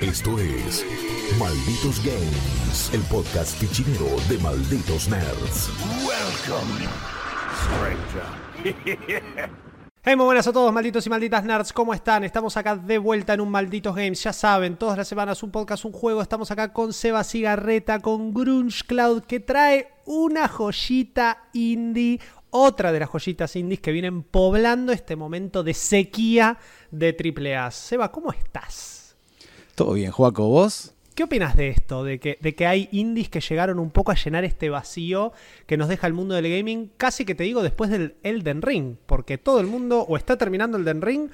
Esto es Malditos Games, el podcast fichinero de Malditos Nerds. Welcome, Hey, muy buenas a todos, malditos y malditas nerds, ¿cómo están? Estamos acá de vuelta en un Malditos Games, ya saben, todas las semanas un podcast, un juego, estamos acá con Seba Cigarreta, con Grunge Cloud, que trae una joyita indie, otra de las joyitas indies que vienen poblando este momento de sequía de AAA. Seba, ¿cómo estás? Todo bien, Joaco, ¿vos? ¿Qué opinas de esto? De que, de que hay indies que llegaron un poco a llenar este vacío que nos deja el mundo del gaming, casi que te digo después del Elden Ring, porque todo el mundo o está terminando Elden Ring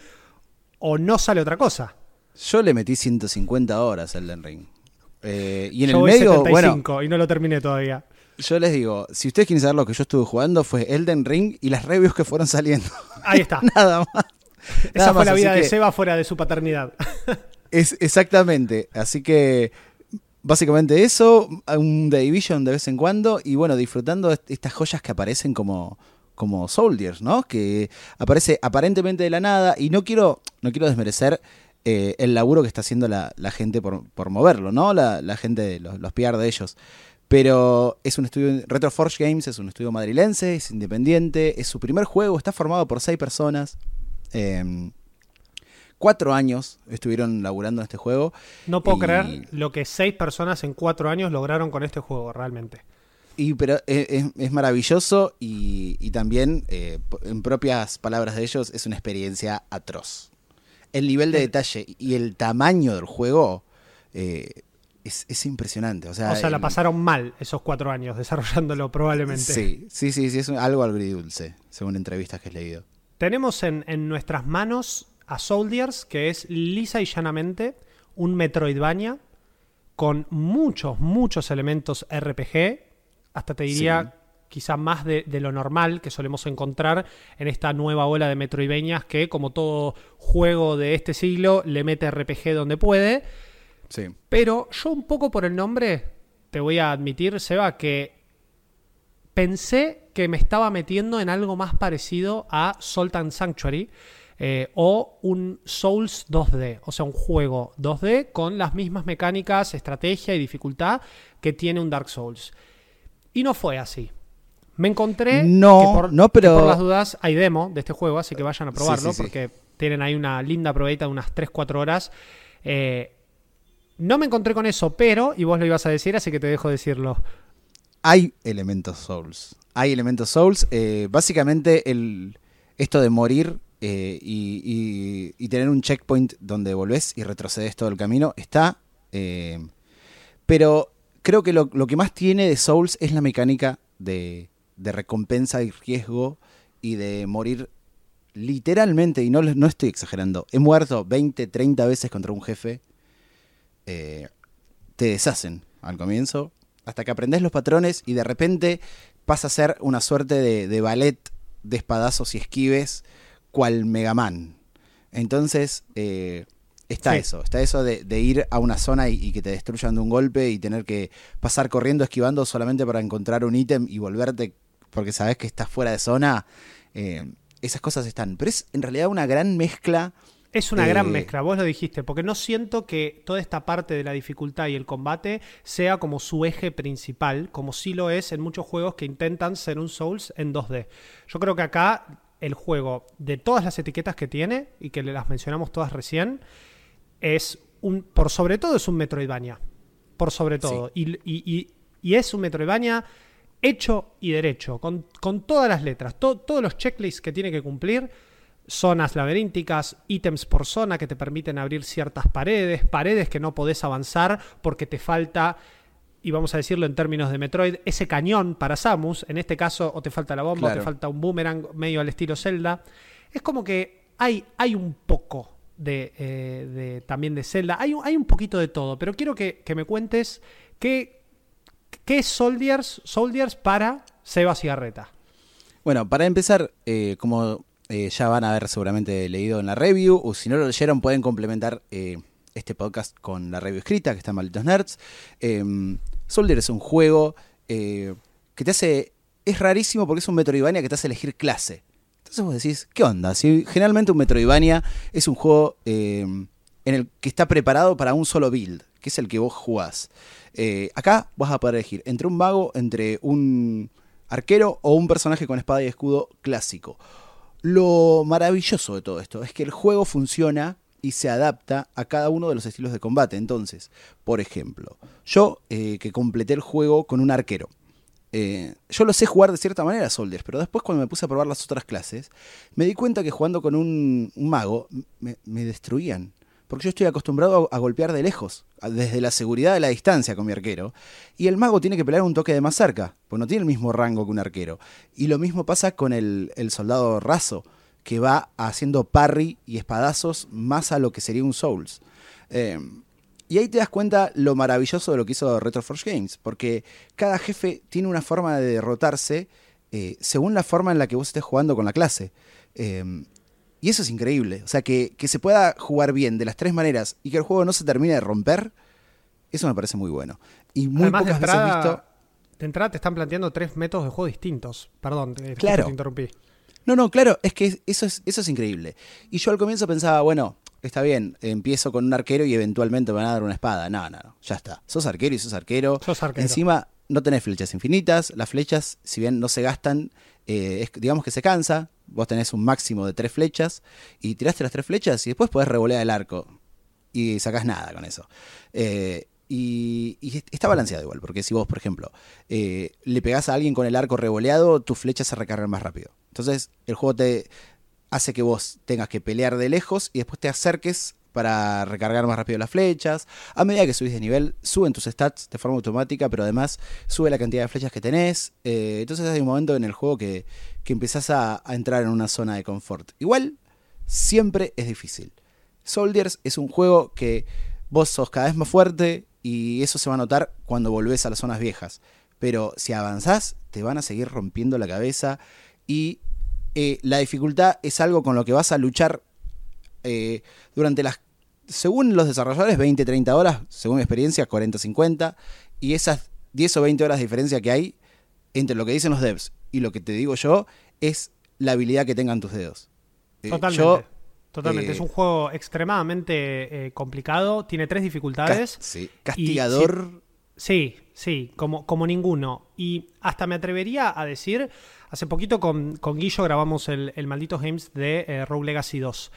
o no sale otra cosa. Yo le metí 150 horas al Elden Ring. Eh, y en Yo el voy medio, 75 bueno, y no lo terminé todavía. Yo les digo, si ustedes quieren saber lo que yo estuve jugando, fue Elden Ring y las reviews que fueron saliendo. Ahí está. Nada más. Esa Nada fue más, la vida de Seba fuera de su paternidad. Es exactamente. Así que básicamente eso, un The Division de vez en cuando y bueno, disfrutando est- estas joyas que aparecen como como Soldiers, ¿no? Que aparece aparentemente de la nada y no quiero no quiero desmerecer eh, el laburo que está haciendo la, la gente por, por moverlo, ¿no? La, la gente, los, los PR de ellos. Pero es un estudio, Retro Forge Games es un estudio madrilense, es independiente, es su primer juego, está formado por seis personas. Em, cuatro años estuvieron laburando en este juego. No puedo Y- creer lo que seis personas en cuatro años lograron con este juego, realmente. Y pero es, es- es maravilloso y, y también, eh, en propias palabras de ellos, es una experiencia atroz. El nivel de detalle y el tamaño del juego eh, es, es impresionante. O sea, O sea, la el- pasaron mal esos cuatro años desarrollándolo, probablemente. Sí, sí, sí, sí, es un- algo agridulce, según entrevistas que he leído. Tenemos en, en nuestras manos a Soldiers, que es lisa y llanamente un Metroidvania con muchos, muchos elementos RPG. Hasta te diría quizá más de, de lo normal que solemos encontrar en esta nueva ola de Metroidvanias que, como todo juego de este siglo, le mete RPG donde puede. Sí. Pero yo un poco por el nombre, te voy a admitir, Seba, que pensé que me estaba metiendo en algo más parecido a Sultan Sanctuary eh, o un Souls 2D, o sea, un juego 2D con las mismas mecánicas, estrategia y dificultad que tiene un Dark Souls. Y no fue así. Me encontré No, que por, no, pero- que por las dudas hay demo de este juego, así que vayan a Sí, probarlo sí, sí. porque tienen ahí una linda probeta de unas 3-4 horas. Eh, no me encontré con eso, pero, y vos lo ibas a decir, así que te dejo decirlo. Hay elementos Souls. Hay elementos Souls. eh, básicamente, el, esto de morir eh, y, y- tener un checkpoint donde volvés y retrocedes todo el camino está. eh, pero creo que lo, lo que más tiene de Souls es la mecánica de, de recompensa y riesgo y de morir literalmente, y no, no estoy exagerando, he muerto 20, 30 veces contra un jefe. Eh, te deshacen al comienzo, hasta que aprendes los patrones y de repente pasa a ser una suerte de, de ballet de espadazos y esquives, cual Mega Man. Entonces, eh, está Sí. eso, está eso de, de ir a una zona y, y que te destruyan de un golpe y tener que pasar corriendo, esquivando solamente para encontrar un ítem y volverte porque sabes que estás fuera de zona. Eh, esas cosas están, pero es en realidad una gran mezcla. Es una gran Eh, mezcla, vos lo dijiste, porque no siento que toda esta parte de la dificultad y el combate sea como su eje principal, como sí lo es en muchos juegos que intentan ser un Souls en 2D. Yo creo que acá el juego, de todas las etiquetas que tiene, y que le las mencionamos todas recién, es un, por sobre todo es un Metroidvania. Por sobre todo. Y, y- y- y es un Metroidvania hecho y derecho, con, con todas las letras, to- todos los checklists que tiene que cumplir, zonas laberínticas, ítems por zona que te permiten abrir ciertas paredes, paredes que no podés avanzar porque te falta, y vamos a decirlo en términos de Metroid, ese cañón para Samus, en este caso o te falta la bomba, o te falta un boomerang medio al estilo Zelda. Es como que hay, hay un poco de, eh, de- también de Zelda, hay, un- hay un poquito de todo, pero quiero que, que me cuentes qué, qué es Soldiers, Soldiers para Seba Cigarreta. Bueno, para empezar, eh, como eh, ya van a haber seguramente leído en la review, o si no lo leyeron, pueden complementar eh, este podcast con la review escrita, que está en Malditos Nerds. Eh, Soldier es un juego eh, que te hace. Es rarísimo porque es un Metroidvania que te hace elegir clase. Entonces vos decís, ¿qué onda? Si generalmente un Metroidvania es un juego eh, en el que está preparado para un solo build, que es el que vos jugás. Acá vas a poder elegir entre un mago, entre un arquero o un personaje con espada y escudo clásico. Lo maravilloso de todo esto es que el juego funciona y se adapta a cada uno de los estilos de combate. Entonces, por ejemplo, yo eh, que completé el juego con un arquero. Eh, yo lo sé jugar de cierta manera, Soldiers, pero después cuando me puse a probar las otras clases, me di cuenta que jugando con un, mago me, destruían. Porque yo estoy acostumbrado a, golpear de lejos, desde la seguridad de la distancia con mi arquero. Y el mago tiene que pelear un toque de más cerca, pues no tiene el mismo rango que un arquero. Y lo mismo pasa con el, soldado raso que va haciendo parry y espadazos más a lo que sería un Souls. Eh, y ahí te das cuenta lo maravilloso de lo que hizo Retroforge Games, porque cada jefe tiene una forma de derrotarse eh, según la forma en la que vos estés jugando con la clase. Eh, y eso es increíble. O sea, que, se pueda jugar bien de las tres maneras y que el juego no se termine de romper, eso me parece muy bueno. Y muy pocas veces visto. De entrada te están planteando tres métodos de juego distintos. Perdón, claro. te interrumpí. No, no, claro, es que eso es, eso es increíble. Y yo al comienzo pensaba, bueno, está bien, empiezo con un arquero y eventualmente me van a dar una espada. No, no, no, ya está. Sos arquero y sos arquero. Sos arquero. Encima no tenés flechas infinitas. Las flechas, si bien no se gastan, eh, digamos que se cansa. Vos tenés un máximo de tres flechas y tiraste las tres flechas y después podés revolear el arco. Y sacás nada con eso. Eh, y, está balanceado igual, porque si vos, por ejemplo, eh, le pegás a alguien con el arco revoleado, tus flechas se recargan más rápido. Entonces, el juego te hace que vos tengas que pelear de lejos y después te acerques para recargar más rápido las flechas. A medida que subís de nivel, suben tus stats de forma automática, pero además sube la cantidad de flechas que tenés. Eh, entonces hay un momento en el juego que, que empezás a, entrar en una zona de confort. Igual, siempre es difícil. Soldiers es un juego que vos sos cada vez más fuerte, y eso se va a notar cuando volvés a las zonas viejas. Pero si avanzás, te van a seguir rompiendo la cabeza y eh, la dificultad es algo con lo que vas a luchar eh, durante las, según los desarrolladores, 20, 30 horas, según mi experiencia, 40, 50, y esas 10 o 20 horas de diferencia que hay entre lo que dicen los devs y lo que te digo yo es la habilidad que tengan tus dedos. Eh, Totalmente. Totalmente, es un juego extremadamente eh, complicado, tiene tres dificultades. sí, castigador. sí, sí, como, como ninguno. Y hasta me atrevería a decir, hace poquito con, con Guillo grabamos el, Maldito Games de eh, Rogue Legacy 2.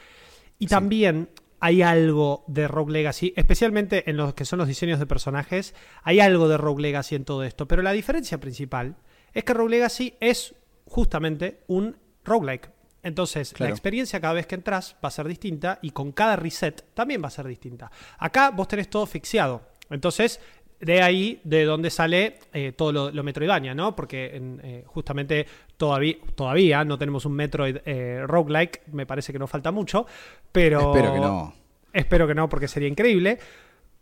Y también hay algo de Rogue Legacy, especialmente en los que son los diseños de personajes, hay algo de Rogue Legacy en todo esto. Pero la diferencia principal es que Rogue Legacy es justamente un roguelike. Entonces, la experiencia cada vez que entras va a ser distinta y con cada reset también va a ser distinta. Acá vos tenés todo fixiado. Entonces, de ahí de donde sale eh, todo lo, lo, Metroidvania, ¿no? Porque eh, justamente todavía, todavía no tenemos un Metroid eh, roguelike, me parece que nos falta mucho, pero... Espero que no. Espero que no, porque sería increíble.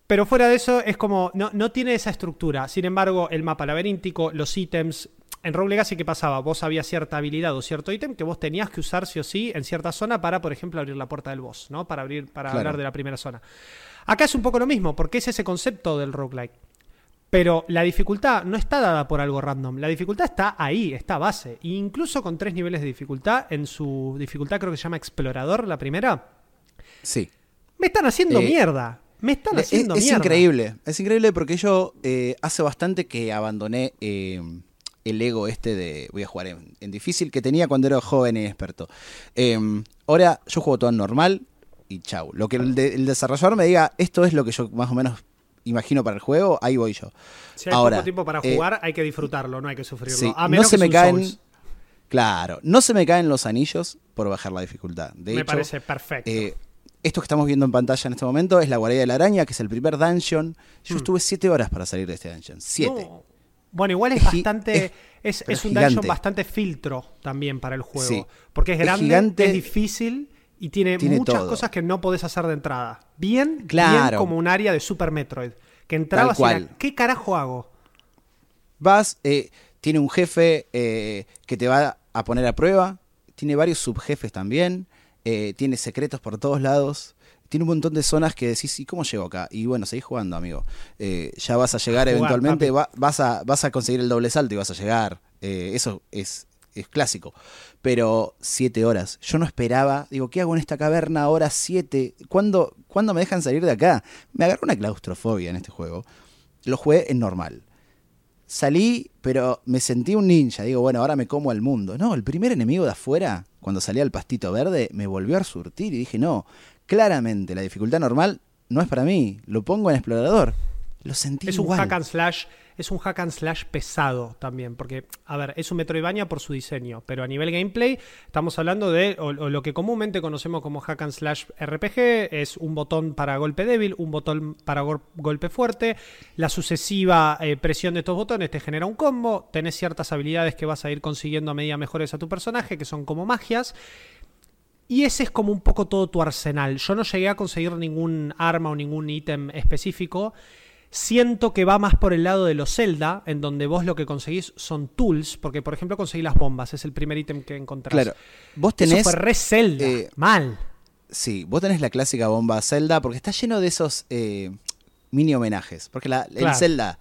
Pero fuera de eso, es como, no, no tiene esa estructura. Sin embargo, el mapa laberíntico, los ítems, en Rogue Legacy, ¿qué pasaba? Vos había cierta habilidad o cierto ítem que vos tenías que usar sí o sí en cierta zona para, por ejemplo, abrir la puerta del boss, ¿no? Para abrir, para hablar de la primera zona. Acá es un poco lo mismo, porque es ese concepto del roguelike. Pero la dificultad no está dada por algo random. La dificultad está ahí, está base. E incluso con tres niveles de dificultad, en su dificultad creo que se llama Explorador, la primera. Sí. Me están haciendo eh, mierda. Me están haciendo es, mierda. Es increíble. Es increíble porque yo eh, hace bastante que abandoné eh, el ego este de voy a jugar en, difícil que tenía cuando era joven y experto. Em, ahora yo juego todo en normal y chau. Lo que el, desarrollador me diga, esto es lo que yo más o menos imagino para el juego, ahí voy yo. Si hay ahora, poco tiempo para eh, jugar, hay que disfrutarlo, no hay que sufrirlo. no se me caen. Claro, no se me caen los anillos por bajar la dificultad. De me parece perfecto. Eh, esto que estamos viendo en pantalla en este momento es la guardia de la araña, que es el primer dungeon. Yo hmm. estuve siete horas para salir de este dungeon. Siete. Bueno, igual es, bastante. Es, un dungeon bastante filtro también para el juego. Porque es grande, es, difícil y tiene, muchas cosas que no podés hacer de entrada. Bien, claro. como un área de Super Metroid. Que entrabas y ¿qué carajo hago? Vas, eh, tiene un jefe eh, que te va a poner a prueba. Tiene varios subjefes también. Eh, tiene secretos por todos lados tiene un montón de zonas que decís, ¿y cómo llego acá? Y bueno, seguís jugando, amigo. Eh, ya vas a llegar eventualmente, vas, a, vas a conseguir el doble salto y vas a llegar. Eh, eso es, es clásico. Pero siete horas. Yo no esperaba. Digo, ¿qué hago en esta caverna ahora siete? ¿Cuándo, ¿Cuándo me dejan salir de acá? Me agarró una claustrofobia en este juego. Lo jugué en normal. Salí, pero me sentí un ninja. Digo, bueno, ahora me como al mundo. No, el primer enemigo de afuera, cuando salía al pastito verde, me volvió a surtir y dije, no, claramente la dificultad normal no es para mí. Lo pongo en explorador. Lo sentí Es un hack and slash es un hack and slash pesado también, porque, a ver, es un Metroidvania por su diseño, pero a nivel gameplay estamos hablando de o, lo que comúnmente conocemos como hack and slash RPG, es un botón para golpe débil, un botón para golpe fuerte, la sucesiva eh, presión de estos botones te genera un combo, tenés ciertas habilidades que vas a ir consiguiendo a medida mejores a tu personaje, que son como magias, y ese es como un poco todo tu arsenal. Yo no llegué a conseguir ningún arma o ningún ítem específico. Siento que va más por el lado de los Zelda, en donde vos lo que conseguís son tools, porque por ejemplo conseguí las bombas, es el primer ítem que encontrás. Claro, vos tenés... Eso fue re Zelda, eh, mal. Sí, vos tenés la clásica bomba Zelda, porque está lleno de esos eh, mini homenajes, porque la, el Zelda...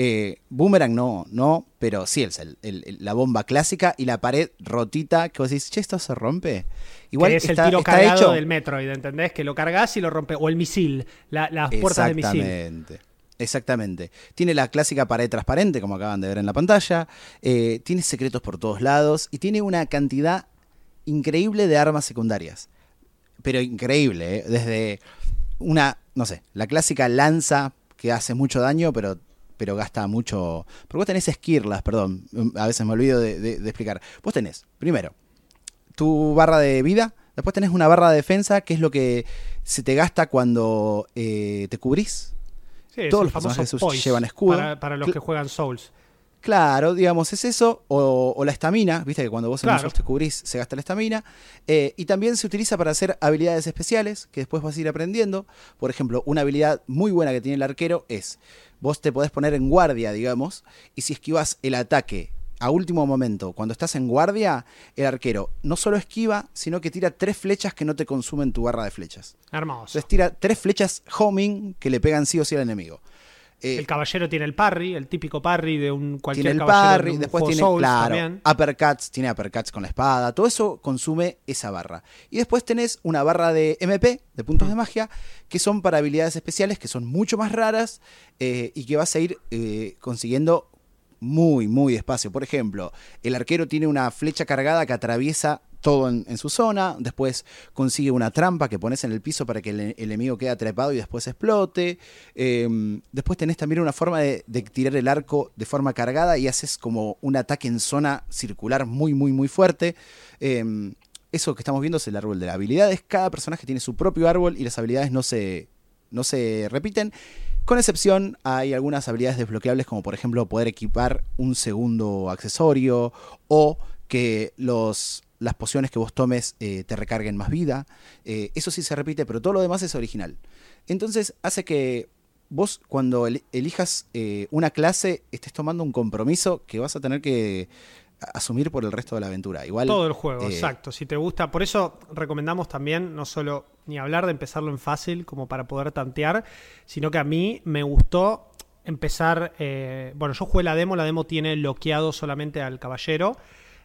Eh, Boomerang no, no, pero sí el, la bomba clásica y la pared rotita que vos decís, che, esto se rompe. Igual es el tiro cargado del Metroid, ¿entendés? Que lo cargas y lo rompe. O el misil, las puertas de misil. Exactamente. Exactamente. Tiene la clásica pared transparente, como acaban de ver en la pantalla. Eh, tiene secretos por todos lados. Y tiene una cantidad increíble de armas secundarias. Pero increíble, ¿eh? Desde una, no sé, la clásica lanza que hace mucho daño, pero, pero gasta mucho. Porque vos tenés esquirlas, perdón. A veces me olvido de, explicar. Vos tenés, primero, tu barra de vida. Después tenés una barra de defensa, que es lo que se te gasta cuando eh, te cubrís todos los personajes llevan escudo. Para, los que juegan Souls. Claro, digamos, es eso, o, la estamina, viste que cuando vos en Souls te cubrís se gasta la estamina, eh, y también se utiliza para hacer habilidades especiales que después vas a ir aprendiendo. Por ejemplo, una habilidad muy buena que tiene el arquero es, vos te podés poner en guardia, digamos, y si esquivas el ataque a último momento, cuando estás en guardia, el arquero no solo esquiva, sino que tira tres flechas que no te consumen tu barra de flechas. Hermoso. Entonces tira tres flechas homing que le pegan sí o sí al enemigo. Eh, el caballero tiene el parry, el típico parry de un cualquier tiene el parry, después tiene claro, uppercuts, tiene uppercuts con la espada, todo eso consume esa barra. Y después tenés una barra de MP, de puntos de magia, que son para habilidades especiales que son mucho más raras eh, y que vas a ir eh, consiguiendo muy, muy despacio. Por ejemplo, el arquero tiene una flecha cargada que atraviesa todo en, su zona, después consigue una trampa que pones en el piso para que el, enemigo quede atrapado y después explote. Em, después tenés también una forma de, tirar el arco de forma cargada y haces como un ataque en zona circular muy, muy, muy fuerte. Em, eso que estamos viendo es el árbol de las habilidades. Cada personaje tiene su propio árbol y las habilidades no se, no se repiten. Con excepción, hay algunas habilidades desbloqueables, como por ejemplo poder equipar un segundo accesorio o que los, las pociones que vos tomes eh, te recarguen más vida. Eh, eso sí se repite, pero todo lo demás es original. Entonces hace que vos cuando elijas eh, una clase estés tomando un compromiso que vas a tener que asumir por el resto de la aventura. Igual, Todo el juego, exacto. Si te gusta, por eso recomendamos también no solo ni hablar de empezarlo en fácil como para poder tantear, sino que a mí me gustó empezar, eh, bueno, yo jugué la demo, la demo tiene bloqueado solamente al caballero,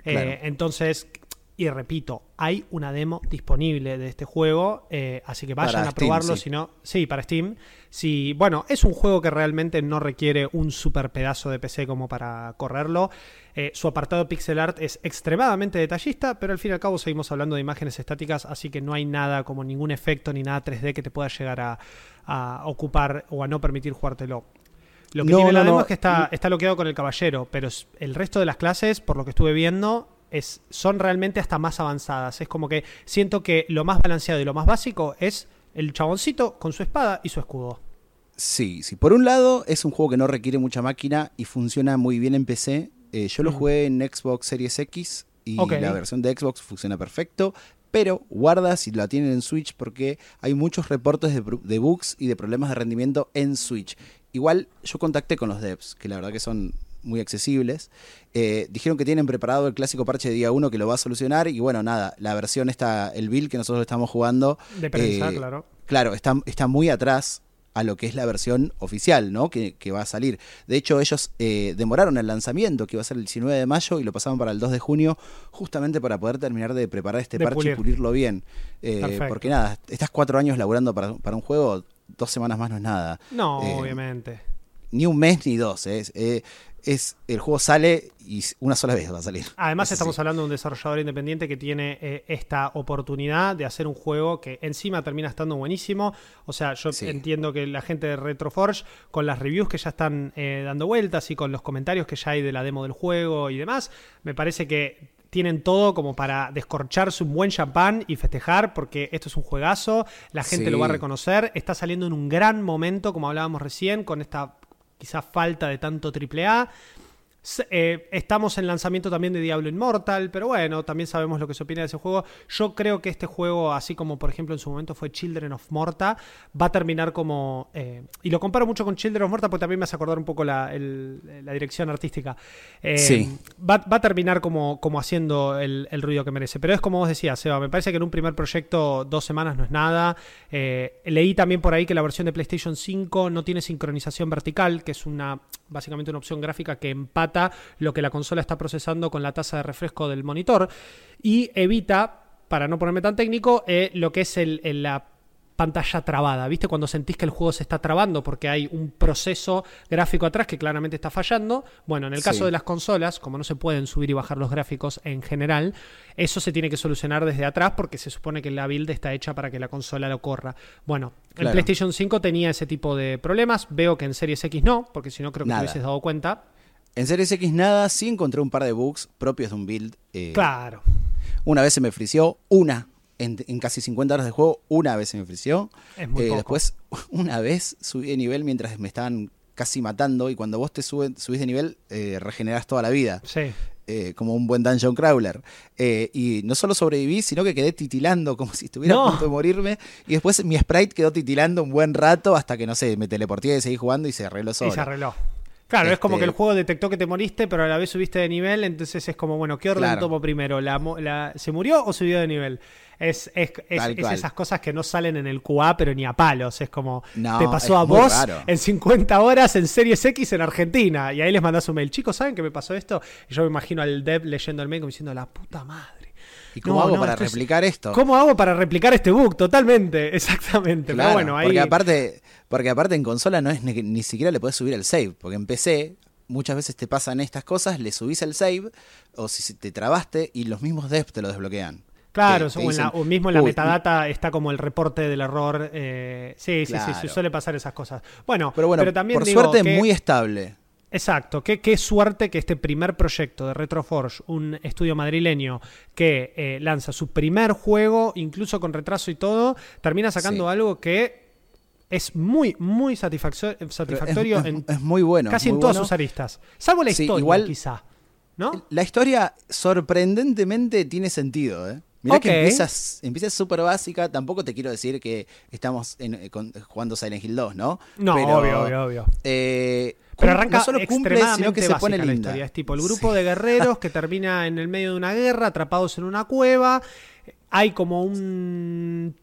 eh, entonces, y repito, hay una demo disponible de este juego, eh, así que vayan a probarlo, si no, sí, para Steam. Si, bueno, es un juego que realmente no requiere un super pedazo de PC como para correrlo. Eh, su apartado pixel art es extremadamente detallista, pero al fin y al cabo seguimos hablando de imágenes estáticas, así que no hay nada como ningún efecto ni nada 3D que te pueda llegar a, ocupar o a no permitir jugártelo. Lo que tiene la demo es que está, está bloqueado con el caballero, pero el resto de las clases, por lo que estuve viendo, es, son realmente hasta más avanzadas. Es como que siento que lo más balanceado y lo más básico es el chaboncito con su espada y su escudo. Sí, sí. Por un lado, es un juego que no requiere mucha máquina y funciona muy bien en PC. Eh, yo lo mm. jugué en Xbox Series X y la versión de Xbox funciona perfecto. Pero guarda si la tienen en Switch porque hay muchos reportes de, de bugs y de problemas de rendimiento en Switch. Igual yo contacté con los devs, que la verdad que son muy accesibles. Eh, dijeron que tienen preparado el clásico parche de día 1 que lo va a solucionar. Y bueno, nada, la versión está, el build que nosotros estamos jugando. De prensa, eh, claro. Claro, está, está muy atrás a lo que es la versión oficial, ¿no? Que, va a salir. De hecho, ellos eh, demoraron el lanzamiento, que iba a ser el 19 de mayo, y lo pasaron para el 2 de junio, justamente para poder terminar de preparar este parche y pulirlo bien. Eh, porque nada, estás cuatro años laburando para, para, un juego, dos semanas más no es nada. No, obviamente. Ni un mes ni dos. Es, el juego sale y una sola vez va a salir. Además estamos hablando de un desarrollador independiente que tiene eh, esta oportunidad de hacer un juego que encima termina estando buenísimo. O sea, yo entiendo que la gente de Retroforge, con las reviews que ya están eh, dando vueltas y con los comentarios que ya hay de la demo del juego y demás, me parece que tienen todo como para descorcharse un buen champán y festejar porque esto es un juegazo, la gente lo va a reconocer, está saliendo en un gran momento, como hablábamos recién, con esta quizá falta de tanto AAA. Eh, estamos en lanzamiento también de Diablo Immortal, pero bueno, también sabemos lo que se opina de ese juego. Yo creo que este juego, así como por ejemplo en su momento fue Children of Morta, va a terminar como. Eh, y lo comparo mucho con Children of Morta porque también me hace acordar un poco la, dirección artística. Eh, sí. Va, a terminar como, como haciendo el, ruido que merece. Pero es como vos decías, Seba, me parece que en un primer proyecto dos semanas no es nada. leí también por ahí que la versión de PlayStation 5 no tiene sincronización vertical, que es una básicamente una opción gráfica que empata lo que la consola está procesando con la tasa de refresco del monitor y evita, para no ponerme tan técnico, eh, lo que es el, la pantalla trabada, ¿viste? Cuando sentís que el juego se está trabando porque hay un proceso gráfico atrás que claramente está fallando. Bueno, en el caso de las consolas, como no se pueden subir y bajar los gráficos en general, eso se tiene que solucionar desde atrás porque se supone que la build está hecha para que la consola lo corra. Bueno, el PlayStation 5 tenía ese tipo de problemas, veo que en Series X no, porque si no creo que te hubieses dado cuenta. En Series X nada, sí encontré un par de bugs propios de un build. Eh, claro. Una vez se me frició, una en, casi 50 horas de juego, una vez se me frició. Es muy eh, Después, una vez subí de nivel mientras me estaban casi matando. Y cuando vos te subes, subís de nivel, eh, regeneras toda la vida. Sí. Eh, como un buen dungeon crawler. y no solo sobreviví, sino que quedé titilando como si estuviera a punto de morirme. Y después mi sprite quedó titilando un buen rato hasta que, no sé, me teleporté y seguí jugando y se arregló solo. Y se arregló. Claro, es como que el este juego detectó que te moriste, pero a la vez subiste de nivel, entonces es como, bueno, ¿qué orden tomo primero? ¿La, ¿Se murió o subió de nivel? Es, es, esas cosas que no salen en el QA, pero ni a palos. Es como, te pasó a vos en 50 horas en Series X en Argentina. Y ahí les mandas un mail. Chicos, ¿saben que me pasó esto? Y yo me imagino al dev leyendo el mail como diciendo, la puta madre. ¿Y cómo hago para replicar esto? ¿Cómo hago para replicar este bug? Totalmente, exactamente. pero bueno, ahí... Porque aparte, porque aparte en consola no es ni, siquiera le puedes subir el save, porque en PC muchas veces te pasan estas cosas, le subís el save, o si te trabaste, y los mismos devs te lo desbloquean. Claro, o, mismo en la metadata está como el reporte del error. Eh, sí, sí, sí, suele pasar esas cosas. Bueno, pero, bueno, también por suerte muy estable. Exacto, qué, qué, suerte que este primer proyecto de Retroforge, un estudio madrileño que eh, lanza su primer juego, incluso con retraso y todo, termina sacando algo que es muy, muy satisfactorio, es, en muy bueno, casi en todas sus aristas. Salvo la historia, igual, quizá. ¿No? La historia sorprendentemente tiene sentido, ¿eh? Mirá que empiezas, empieza súper básica. Tampoco te quiero decir que estamos eh, jugando Silent Hill 2, ¿no? No, obvio, obvio, obvio. Eh, pero arranca no solo cumple, sino que se pone la historia. Es tipo el grupo de guerreros que termina en el medio de una guerra, atrapados en una cueva. Hay como un.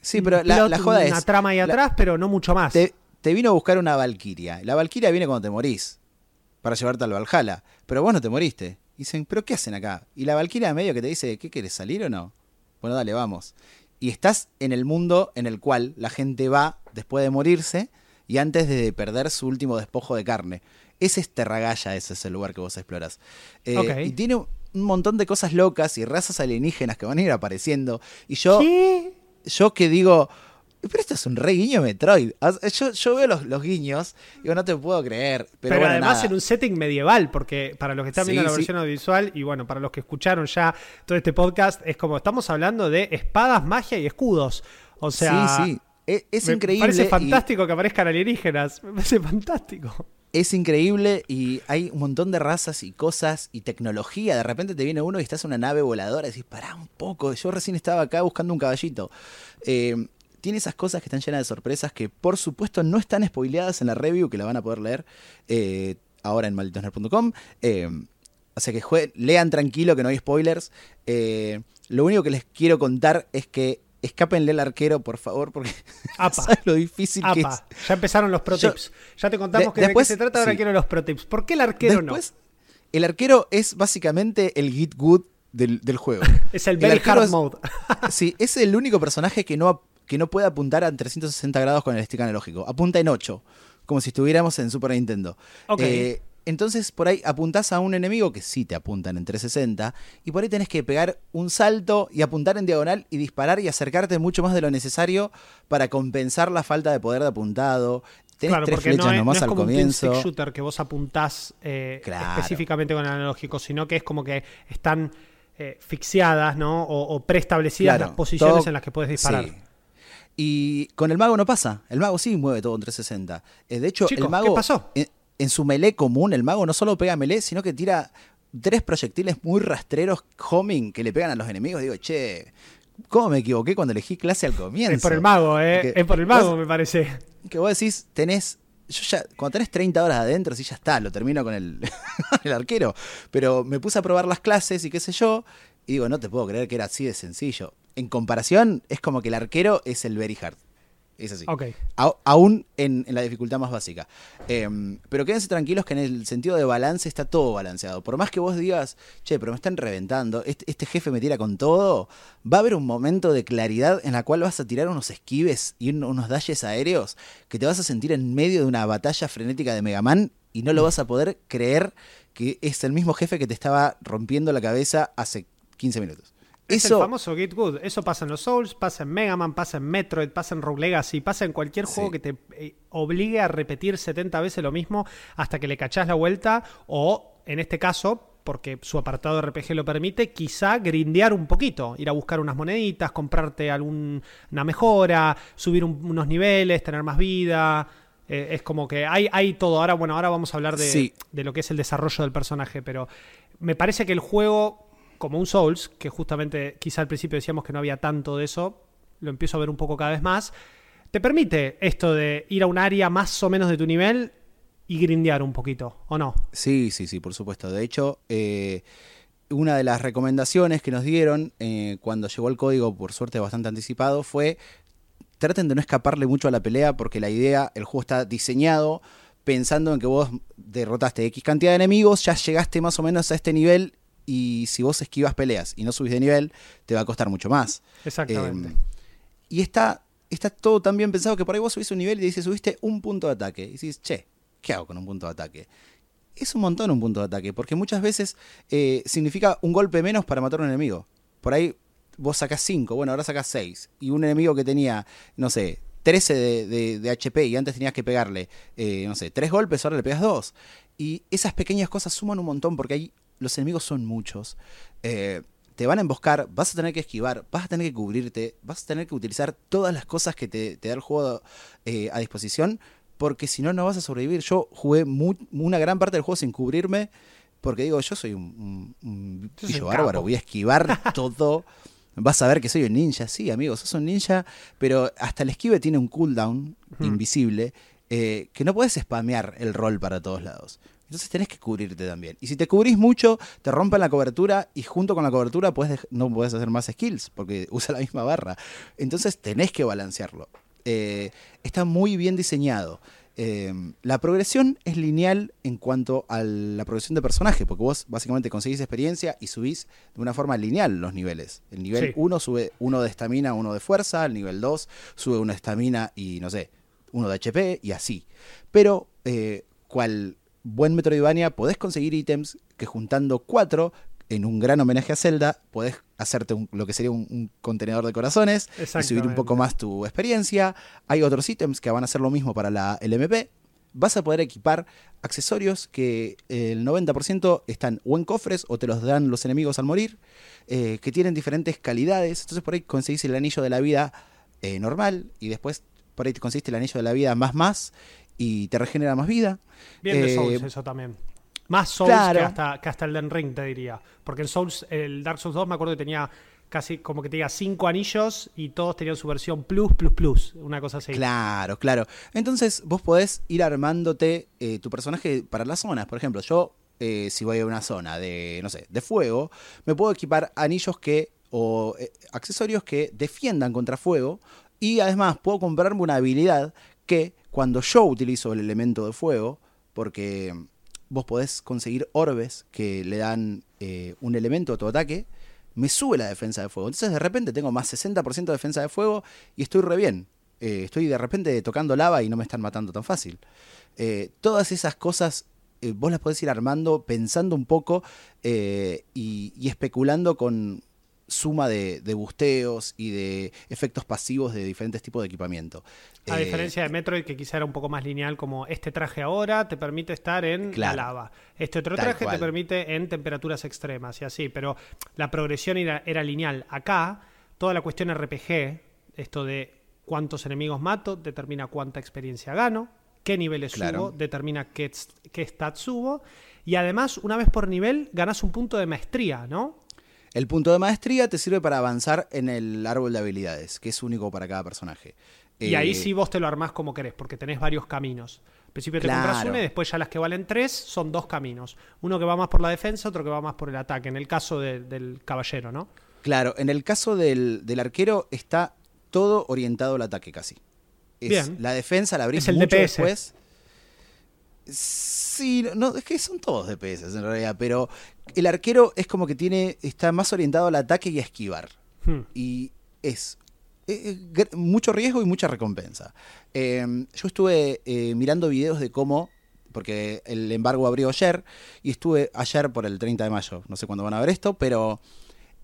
Sí, pero la, joda es. Una trama ahí atrás, pero no mucho más. Te, te, vino a buscar una Valkyria. La Valkyria viene cuando te morís. Para llevarte al Valhalla. Pero vos no te moriste dicen, ¿pero qué hacen acá? Y la Valkyria medio que te dice, ¿qué quieres salir o no? Bueno, dale, vamos. Y estás en el mundo en el cual la gente va después de morirse y antes de perder su último despojo de carne. Ese es Terragaya, ese es el lugar que vos exploras. Eh, y tiene un montón de cosas locas y razas alienígenas que van a ir apareciendo. Y yo, yo que digo, pero esto es un re guiño Metroid. Yo, veo los, guiños y no te puedo creer. Pero, además en un setting medieval, porque para los que están viendo la versión audiovisual y bueno, para los que escucharon ya todo este podcast, es como estamos hablando de espadas, magia y escudos. O sea, sí, es, increíble. Me parece fantástico que aparezcan alienígenas. Me parece fantástico. Es increíble y hay un montón de razas y cosas y tecnología. De repente te viene uno y estás en una nave voladora y decís, pará un poco. Yo recién estaba acá buscando un caballito. Eh, tiene esas cosas que están llenas de sorpresas que por supuesto no están spoileadas en la review, que la van a poder leer eh, ahora en malditosner.com. Eh, o sea que lean tranquilo que no hay spoilers. Eh, lo único que les quiero contar es que escápenle al arquero, por favor, porque sabes lo difícil que es. Ya empezaron los pro tips. ya te contamos que de, qué se trata, ahora quiero los pro tips. ¿Por qué el arquero después, no? El arquero es básicamente el Git Good del, juego. es el very hard mode. sí, es el único personaje que no, que no puede apuntar a 360 grados con el stick analógico. Apunta en 8, como si estuviéramos en Super Nintendo. Eh, entonces por ahí apuntás a un enemigo que sí te apuntan en 360 y por ahí tenés que pegar un salto y apuntar en diagonal y disparar y acercarte mucho más de lo necesario para compensar la falta de poder de apuntado. Tenés tres flechas no nomás al como comienzo. Un shooter que vos apuntás eh, específicamente con el analógico, sino que es como que están eh, fixiadas, ¿no? O, preestablecidas las posiciones en las que puedes disparar. Y con el mago no pasa. El mago sí mueve todo en 360. Eh, de hecho, el mago. ¿Qué pasó? En su melee común, el mago no solo pega melee, sino que tira tres proyectiles muy rastreros homing que le pegan a los enemigos. Digo, che, ¿cómo me equivoqué cuando elegí clase al comienzo? Es por el mago, ¿eh? es por el mago, me parece. Que vos decís, tenés. Yo ya, cuando tenés 30 horas adentro, sí ya está, lo termino con el, el arquero. Pero me puse a probar las clases y qué sé yo. Y digo, no te puedo creer que era así de sencillo. En comparación, es como que el arquero es el very hard. Es así. aún en, la dificultad más básica. Em, pero quédense tranquilos que en el sentido de balance está todo balanceado. Por más que vos digas, che, pero me están reventando, este, este, jefe me tira con todo, va a haber un momento de claridad en la cual vas a tirar unos esquives y unos dashes aéreos que te vas a sentir en medio de una batalla frenética de Mega Man y no lo vas a poder creer que es el mismo jefe que te estaba rompiendo la cabeza hace 15 minutos. Es el famoso Get Good. Eso pasa en los Souls, pasa en Mega Man, pasa en Metroid, pasa en Rogue Legacy, pasa en cualquier juego que te eh, obligue a repetir 70 veces lo mismo hasta que le cachás la vuelta o, en este caso, porque su apartado de RPG lo permite, quizá grindear un poquito, ir a buscar unas moneditas, comprarte alguna mejora, subir unos niveles, tener más vida. Eh, es como que hay, hay todo. Ahora, bueno, ahora vamos a hablar de, de lo que es el desarrollo del personaje, pero me parece que el juego como un Souls, que justamente quizá al principio decíamos que no había tanto de eso, lo empiezo a ver un poco cada vez más, te permite esto de ir a un área más o menos de tu nivel y grindear un poquito, ¿o no? Sí, sí, sí, por supuesto. De hecho, eh, una de las recomendaciones que nos dieron eh, cuando llegó el código, por suerte bastante anticipado, fue traten de no escaparle mucho a la pelea porque la idea, el juego está diseñado pensando en que vos derrotaste X cantidad de enemigos, ya llegaste más o menos a este nivel y si vos esquivas peleas y no subís de nivel, te va a costar mucho más. Exactamente. Em, y está, está todo tan bien pensado que por ahí vos subís un nivel y dices, subiste un punto de ataque. Y dices, che, ¿qué hago con un punto de ataque? Es un montón un punto de ataque, porque muchas veces eh, significa un golpe menos para matar a un enemigo. Por ahí vos sacás 5, bueno, ahora sacás 6. Y un enemigo que tenía, no sé, 13 de, HP y antes tenías que pegarle, eh, no sé, 3 golpes, ahora le pegas 2. Y esas pequeñas cosas suman un montón porque hay los enemigos son muchos. Eh, te van a emboscar, vas a tener que esquivar, vas a tener que cubrirte, vas a tener que utilizar todas las cosas que te, da el juego eh, a disposición, porque si no, no vas a sobrevivir. Yo jugué una gran parte del juego sin cubrirme, porque digo, yo soy un, un, bárbaro, voy a esquivar todo. Vas a ver que soy un ninja, sí, amigos, sos un ninja, pero hasta el esquive tiene un cooldown invisible eh, que no puedes spamear el rol para todos lados. Entonces tenés que cubrirte también. Y si te cubrís mucho, te rompen la cobertura y junto con la cobertura puedes, no puedes hacer más skills porque usa la misma barra. Entonces tenés que balancearlo. Eh, está muy bien diseñado. Eh, la progresión es lineal en cuanto a la progresión de personaje, porque vos básicamente conseguís experiencia y subís de una forma lineal los niveles. El nivel 1 sube uno de estamina, uno de fuerza, el nivel 2 sube uno de estamina y no sé, uno de HP y así. Pero eh, cual buen Metroidvania podés conseguir ítems que juntando cuatro en un gran homenaje a Zelda, podés hacerte lo que sería un, contenedor de corazones y subir un poco más tu experiencia. Hay otros ítems que van a hacer lo mismo para la LMP. Vas a poder equipar accesorios que el 90% están o en cofres o te los dan los enemigos al morir, eh, que tienen diferentes calidades. Entonces por ahí conseguís el anillo de la vida eh, normal y después por ahí te conseguiste el anillo de la vida más más y te regenera más vida. Bien de Souls, eh, eso también. Más Souls que, hasta, que hasta el Den Ring, te diría. Porque el Souls, el Dark Souls 2, me acuerdo que tenía casi como que tenía cinco anillos y todos tenían su versión plus, plus, plus. Una cosa así. Claro, claro. Entonces vos podés ir armándote eh, tu personaje para las zonas. Por ejemplo, yo, eh, si voy a una zona de, no sé, de fuego, me puedo equipar anillos que o eh, accesorios que defiendan contra fuego y además puedo comprarme una habilidad que cuando yo utilizo el elemento de fuego, porque vos podés conseguir orbes que le dan eh, un elemento a tu ataque, me sube la defensa de fuego. Entonces de repente tengo más 60% de defensa de fuego y estoy re bien. Eh, estoy de repente tocando lava y no me están matando tan fácil. Eh, todas esas cosas vos las podés ir armando pensando un poco y, especulando con suma de, busteos y de efectos pasivos de diferentes tipos de equipamiento. A eh, diferencia de Metroid, que quizá era un poco más lineal, como este traje ahora te permite estar en la lava. Este otro traje te permite en temperaturas extremas y así, pero la progresión era, lineal. Acá, toda la cuestión RPG, esto de cuántos enemigos mato, determina cuánta experiencia gano, qué niveles subo, determina qué, qué stats subo. Y además, una vez por nivel, ganas un punto de maestría, ¿no? El punto de maestría te sirve para avanzar en el árbol de habilidades, que es único para cada personaje. Y ahí eh, sí vos te lo armás como querés, porque tenés varios caminos. Al principio te compras una y después ya las que valen tres son dos caminos. Uno que va más por la defensa, otro que va más por el ataque, en el caso del caballero, ¿no? Claro, en el caso del, arquero está todo orientado al ataque casi. Bien. La defensa la abrís es el mucho DPS. después. Sí, no, es que son todos DPS en realidad, pero el arquero es como que tiene está más orientado al ataque y a esquivar. Hmm. Y es mucho riesgo y mucha recompensa. Em, yo estuve eh, mirando videos de cómo, porque el embargo abrió ayer, y estuve ayer por el 30 de mayo, no sé cuándo van a ver esto, pero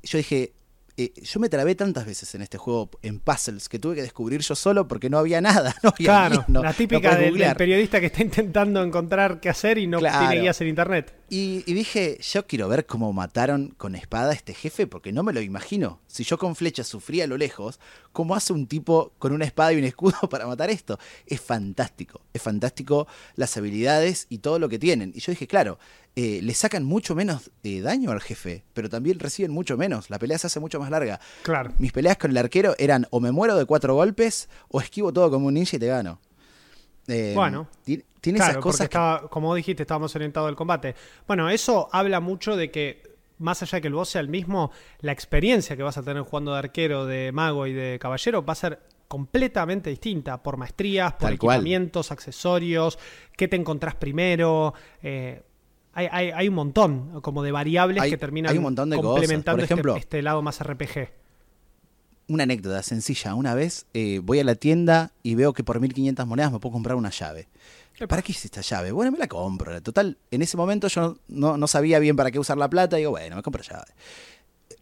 yo dije, eh, yo me trabé tantas veces en este juego en puzzles que tuve que descubrir yo solo porque no había nada. No claro, la típica del, periodista que está intentando encontrar qué hacer y no tiene guías en internet. Y, dije, yo quiero ver cómo mataron con espada a este jefe porque no me lo imagino. Si yo con flechas sufría a lo lejos, ¿cómo hace un tipo con una espada y un escudo para matar esto? Es fantástico, es fantástico las habilidades y todo lo que tienen. Y yo dije, claro, eh, le sacan mucho menos eh, daño al jefe, pero también reciben mucho menos. La pelea se hace mucho más larga. Claro. Mis peleas con el arquero eran o me muero de cuatro golpes o esquivo todo como un ninja y te gano. Eh, bueno, tiene esas cosas. como dijiste, estábamos orientados al combate. Bueno, eso habla mucho de que, más allá de que el boss sea el mismo, la experiencia que vas a tener jugando de arquero, de mago y de caballero va a ser completamente distinta por maestrías, por equipamientos, accesorios, qué te encontrás primero. Eh, hay, un montón como de variables que terminan hay un montón de complementando Por este, este, lado más RPG. Una anécdota sencilla. Una vez eh, voy a la tienda y veo que por 1500 monedas me puedo comprar una llave. ¿Para qué hice esta llave? Bueno, me la compro. Total, en ese momento yo no, sabía bien para qué usar la plata. Y digo, bueno, me compro llave.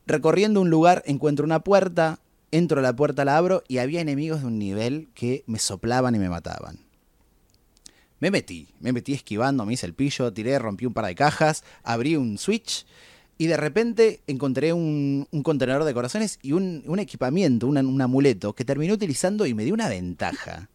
Recorriendo un lugar, encuentro una puerta. Entro a la puerta, la abro y había enemigos de un nivel que me soplaban y me mataban. Me metí, me metí esquivando, me hice el pillo, tiré, rompí un par de cajas, abrí un switch y de repente encontré un, contenedor de corazones y un, equipamiento, un, amuleto que terminé utilizando y me dio una ventaja.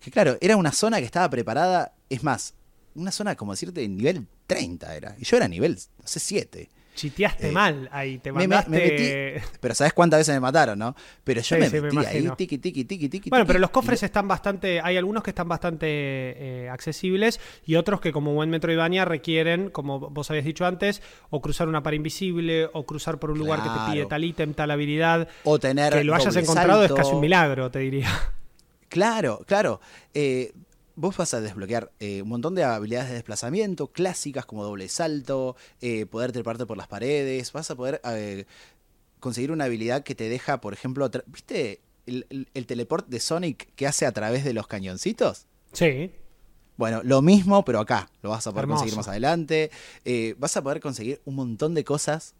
Que claro, era una zona que estaba preparada, es más, una zona como decirte nivel 30 era. Y yo era nivel, no sé, 7. Chiteaste eh, mal ahí, te mandaste... pero ¿sabes cuántas veces me mataron, no? Pero yo me metí ahí, tiki, tiki, tiki, tiki. Bueno, pero los cofres están bastante... Hay algunos que están bastante eh, accesibles y otros que como buen Metroidvania requieren, como vos habías dicho antes, o cruzar una pared invisible, o cruzar por un lugar que te pide tal ítem, tal habilidad. O tener Que lo hayas encontrado es casi un milagro, te diría. Claro, claro. Eh, vos vas a desbloquear eh, un montón de habilidades de desplazamiento clásicas como doble salto, eh, poder treparte por las paredes, vas a poder eh, conseguir una habilidad que te deja, por ejemplo, ¿viste el, el, teleport de Sonic que hace a través de los cañoncitos? Sí. Bueno, lo mismo, pero acá lo vas a poder conseguir más adelante. vas a poder conseguir un montón de cosas.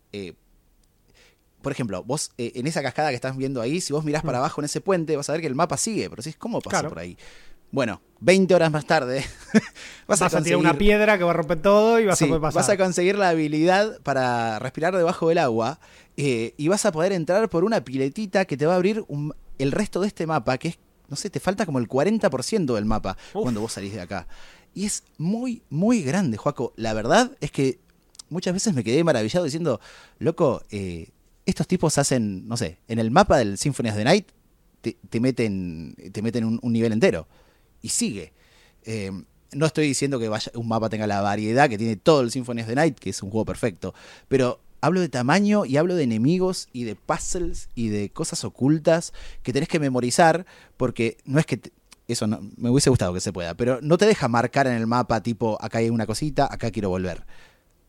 por ejemplo, vos en esa cascada que estás viendo ahí, si vos mirás para mm. abajo en ese puente, vas a ver que el mapa sigue, pero si ¿cómo pasa por ahí? Bueno, 20 horas más tarde vas, a, conseguir... una piedra que va a romper todo y vas a poder pasar. Vas a conseguir la habilidad para respirar debajo del agua eh, y vas a poder entrar por una piletita que te va a abrir el resto de este mapa, que es, no sé, te falta como el 40% del mapa cuando vos salís de acá. Y es muy, muy grande, Joaco. La verdad es que muchas veces me quedé maravillado diciendo, loco, eh, estos tipos hacen, no sé, en el mapa del Symphony of the Night te, meten, te meten un nivel entero y sigue. Eh, no estoy diciendo que vaya, un mapa tenga la variedad que tiene todo el Symphony of the Night, que es un juego perfecto, pero hablo de tamaño y hablo de enemigos y de puzzles y de cosas ocultas que tenés que memorizar porque no es que... eso no, me hubiese gustado que se pueda, pero no te deja marcar en el mapa tipo acá hay una cosita, acá quiero volver.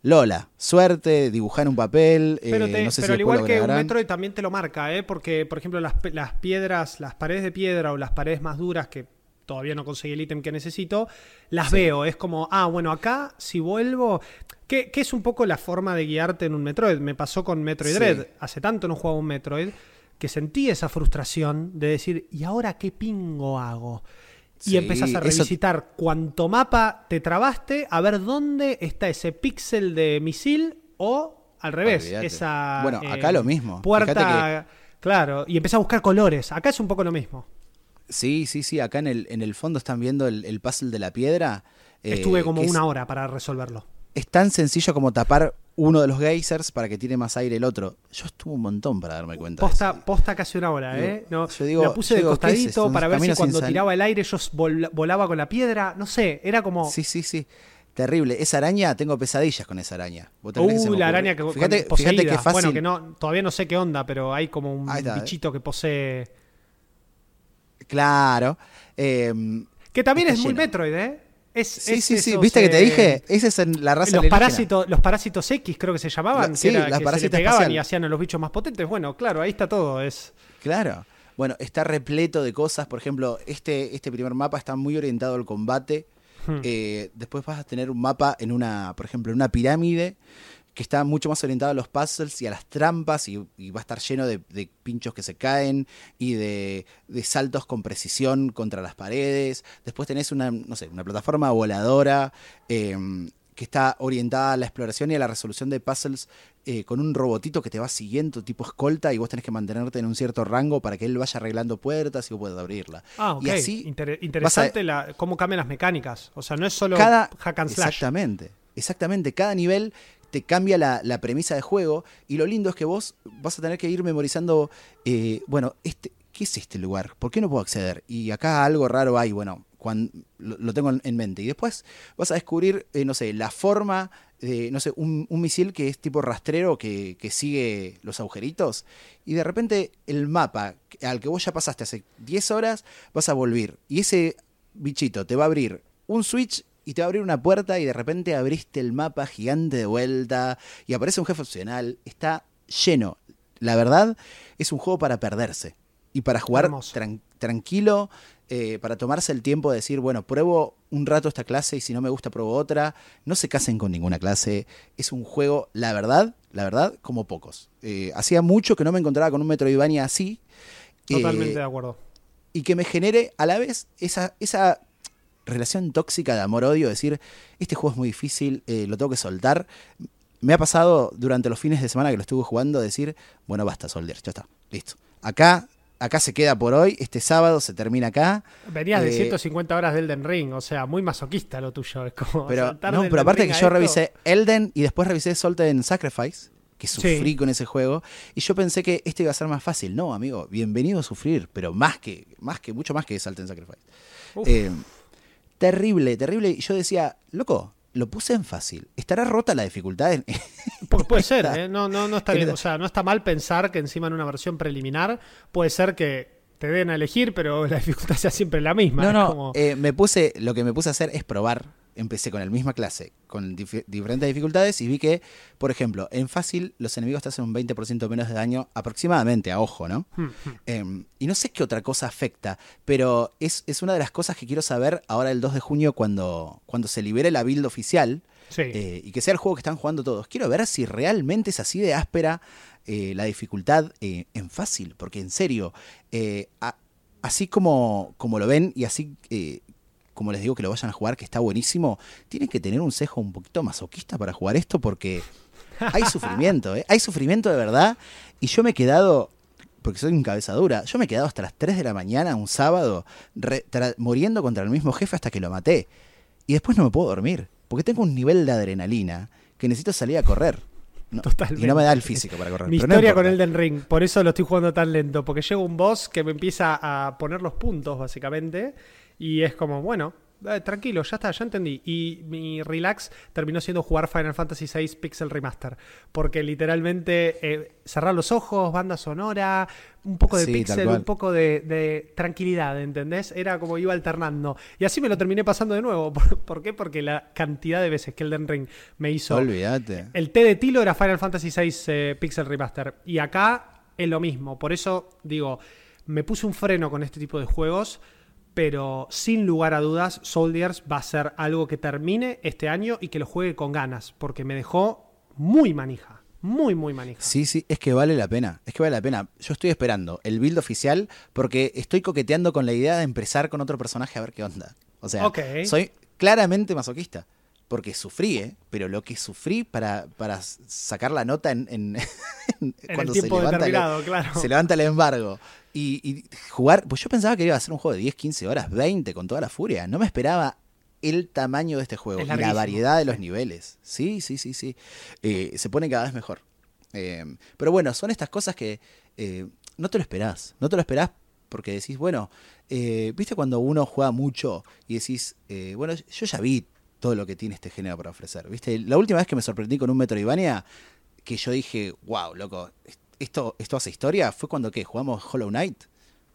Lola, suerte, dibujar un papel. Pero, eh, no sé pero si al igual que un. Metroid también te lo marca, ¿eh? Porque, por ejemplo, las piedras, las paredes de piedra o las paredes más duras que todavía no conseguí el ítem que necesito, las veo. Es como, ah, bueno, acá si vuelvo. Que, que es un poco la forma de guiarte en un Metroid. Me pasó con Metroid Sí. Dread. Hace tanto no jugaba un Metroid que sentí esa frustración de decir, ¿y ahora qué pingo hago? Y Sí, empezás a eso- revisitar cuánto mapa te trabaste, a ver dónde está ese píxel de misil o al revés, Olvídate. esa Bueno, eh, acá lo mismo. puerta, Fíjate claro, y empezás a buscar colores. Acá es un poco lo mismo. Sí, sí, sí. Acá en el, en el fondo están viendo el, el puzzle de la piedra. eh, Estuve como que es- una hora para resolverlo. es tan sencillo como tapar uno de los geysers para que tire más aire el otro. Yo estuve un montón para darme cuenta. de Posta, eso. posta casi una hora, ¿eh? No, yo digo- la puse yo de digo, ¿qué es costadito para ver si cuando tiraba el aire yo vol- volaba con la piedra. No sé, era como. Sí, sí, sí. Terrible. Esa araña, tengo pesadillas con esa araña. ¿Vos te crees que se Uh, me la araña que Fíjate, fíjate que fácil. Bueno, que no, todavía no sé qué onda, pero hay como un ¿eh? bichito que posee. Claro. Eh, Que también es muy. Metroid, ¿eh? Es, sí, es sí, sí. ¿Viste que te eh, dije? Esa es en la raza Los parásitos, los parásitos X creo que se llamaban, La- que, sí, era, la que se le pegaban espacial. y hacían a los bichos más potentes. Bueno, claro, ahí está todo. Es Claro. Bueno, está repleto de cosas. Por ejemplo, este, este primer mapa está muy orientado al combate. Hmm. Eh, después vas a tener un mapa en una, por ejemplo, en una pirámide que está mucho más orientado a los puzzles y a las trampas y, y va a estar lleno de, de pinchos que se caen y de, de saltos con precisión contra las paredes. Después tenés una, no sé, una plataforma voladora eh, que está orientada a la exploración y a la resolución de puzzles eh, con un robotito que te va siguiendo tipo escolta y vos tenés que mantenerte en un cierto rango para que él vaya arreglando puertas y vos puedas abrirla. Ah, ok. Y así Inter- vas a- interesante la, cómo cambian las mecánicas. O sea, no es solo cada hack and slash. exactamente exactamente cada nivel te cambia la, premisa de juego y lo lindo es que vos vas a tener que ir memorizando eh, bueno este qué es este lugar por qué no puedo acceder y acá algo raro hay bueno cuando lo, tengo en, en mente. Y después vas a descubrir eh, no sé la forma de no sé un, un misil que es tipo rastrero que, que sigue los agujeritos y de repente el mapa al que vos ya pasaste hace 10 horas vas a volver. Y ese bichito te va a abrir un switch y te va a abrir una puerta y de repente abriste el mapa gigante de vuelta y aparece un jefe opcional. Está lleno. La verdad, es un juego para perderse y para jugar tran- tranquilo, eh, para tomarse el tiempo de decir, bueno, pruebo un rato esta clase y si no me gusta pruebo otra. No se casen con ninguna clase. Es un juego, la verdad, la verdad, como pocos. Eh, hacía mucho que no me encontraba con un Metroidvania así. Totalmente eh, de acuerdo. y que me genere a la vez esa, esa relación tóxica de amor-odio, decir, este juego es muy difícil, eh, lo tengo que soltar. Me ha pasado durante los fines de semana que lo estuve jugando decir, bueno, basta, Soldier, ya está, listo. Acá, acá se queda por hoy, este sábado se termina acá. Venías de eh, 150 horas de Elden Ring, o sea, muy masoquista lo tuyo. Es como Pero, no, pero aparte Ring que yo revisé Elden y después revisé Salt and Sacrifice, que sufrí Sí. con ese juego, y yo pensé que este iba a ser más fácil. No, amigo, bienvenido a sufrir, pero más que, más que, mucho más que Salt and Sacrifice. Eh, terrible, terrible. Y yo decía, loco, lo puse en fácil. ¿Estará rota la dificultad? en- Porque puede ser. ¿eh? no, no, no está bien. O sea, no está mal pensar que encima en una versión preliminar puede ser que te den a elegir, pero la dificultad sea siempre la misma. No, no, como- eh, me puse, lo que me puse a hacer es probar. Empecé con la misma clase, con dif- diferentes dificultades y vi que, por ejemplo, en fácil los enemigos te hacen un 20% menos de daño aproximadamente, a ojo, ¿no? Hmm, hmm. Eh, y no sé qué otra cosa afecta, pero es, es una de las cosas que quiero saber ahora el 2 de junio cuando, cuando se libere la build oficial Sí. eh, y que sea el juego que están jugando todos. Quiero ver si realmente es así de áspera eh, la dificultad eh, en fácil, porque en serio, eh, así como, como lo ven y así como les digo que lo vayan a jugar, que está buenísimo, tienen que tener un cejo un poquito masoquista para jugar esto porque hay sufrimiento, hay sufrimiento de verdad y yo me he quedado... Porque soy un cabeza dura. Yo me he quedado hasta las 3 de la mañana un sábado muriendo contra el mismo jefe hasta que lo maté. Y después no me puedo dormir. Porque tengo un nivel de adrenalina que necesito salir a correr. No- Totalmente. Y no me da el físico para correr. Mi pero no historia con. Elden Ring, por eso lo estoy jugando tan lento, porque llega un boss que me empieza a poner los puntos, básicamente, y es como, bueno, eh, tranquilo, ya está, ya entendí. Y mi relax terminó siendo jugar Final Fantasy VI Pixel Remaster. Porque literalmente eh, cerrar los ojos, banda sonora, un poco de Sí, pixel, un poco de, de tranquilidad, ¿entendés? Era como iba alternando. Y así me lo terminé pasando de nuevo. ¿Por, por qué? Porque la cantidad de veces que Elden Ring me hizo Olvídate. el T de Tilo era Final Fantasy VI eh, Pixel Remaster. Y acá es lo mismo. Por eso digo, me puse un freno con este tipo de juegos. Pero sin lugar a dudas, Soldiers va a ser algo que termine este año y que lo juegue con ganas. Porque me dejó muy manija. Muy, muy manija. Sí, sí, es que vale la pena. Es que vale la pena. Yo estoy esperando el build oficial porque estoy coqueteando con la idea de empezar con otro personaje a ver qué onda. O sea, soy claramente masoquista. Porque sufrí, ¿eh? Pero lo que sufrí para, para sacar la nota en, en- En el cuando tiempo levanta el- determinado, claro. se levanta el embargo. Y, y jugar, pues yo pensaba que iba a ser un juego de 10, 15 horas, 20 con toda la furia. No me esperaba el tamaño de este juego Es y la variedad de los niveles. Sí, sí, sí, sí. Eh, se pone cada vez mejor. Eh, pero bueno, son estas cosas que eh, no te lo esperás. No te lo esperás porque decís, bueno, eh, ¿viste cuando uno juega mucho y decís, eh, bueno, yo ya vi todo lo que tiene este género para ofrecer? ¿Viste? La última vez que me sorprendí con un Metroidvania, que yo dije, wow, loco, esto, esto hace historia, fue cuando ¿qué? jugamos Hollow Knight.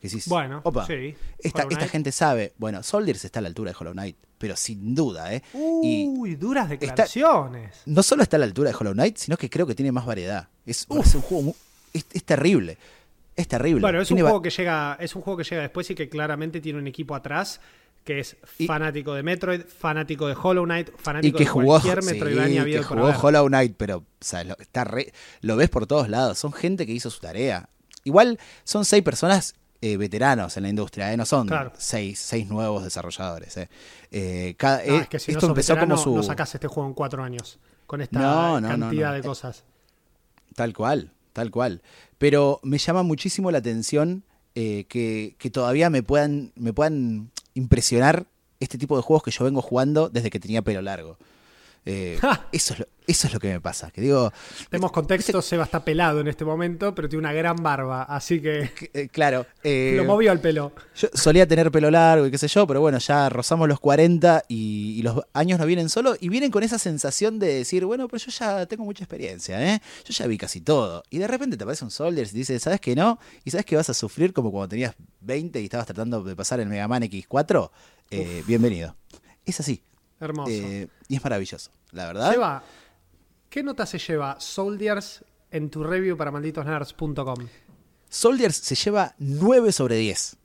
Que decís, Bueno, opa, sí. esta, esta gente sabe. Bueno, Soldiers está a la altura de Hollow Knight, pero sin duda, ¿eh? y Uy, duras declaraciones. no solo está a la altura de Hollow Knight, sino que creo que tiene más variedad. Es, es un juego es, es terrible. Es terrible. Bueno, es un juego que llega, es un juego que llega después y que claramente tiene un equipo atrás que es Y- fanático de Metroid, fanático de Hollow Knight, y fanático que de jugó, cualquier sí, Metroidvania habido que y jugó. Hollow Knight, pero o sea, lo, está re- lo ves por todos lados. Son gente que hizo su tarea. Igual son seis personas eh, veteranos en la industria, ¿eh? no son Claro. seis, seis nuevos desarrolladores. ¿eh? Eh, cada- No, eh, es que si no esto sos empezó veterano, como su... no sacás este juego en cuatro años con esta No, no, no, cantidad no. de cosas. Tal cual, tal cual. Pero me llama muchísimo la atención que, que todavía me puedan, me puedan impresionar este tipo de juegos que yo vengo jugando desde que tenía pelo largo. Eh, eso, es lo, eso es lo que me pasa. Que digo, Tenemos contexto, Seba está pelado en este momento, pero tiene una gran barba, así que que, eh, claro, eh, lo movió al pelo. yo solía tener pelo largo y qué sé yo, pero bueno, ya rozamos los 40 y, y los años no vienen solo y vienen con esa sensación de decir, bueno, pero yo ya tengo mucha experiencia, ¿eh? Yo ya vi casi todo. Y de repente te aparece un Soldiers y dice, ¿sabes que no? Y sabes que vas a sufrir como cuando tenías 20 y estabas tratando de pasar el Mega Man X4. Eh, bienvenido. Es así. Hermoso. Eh, y es maravilloso, la verdad. Seba, ¿qué nota se lleva Soldiers en tu review para malditosnerds.com? Soldiers se lleva 9 sobre 10.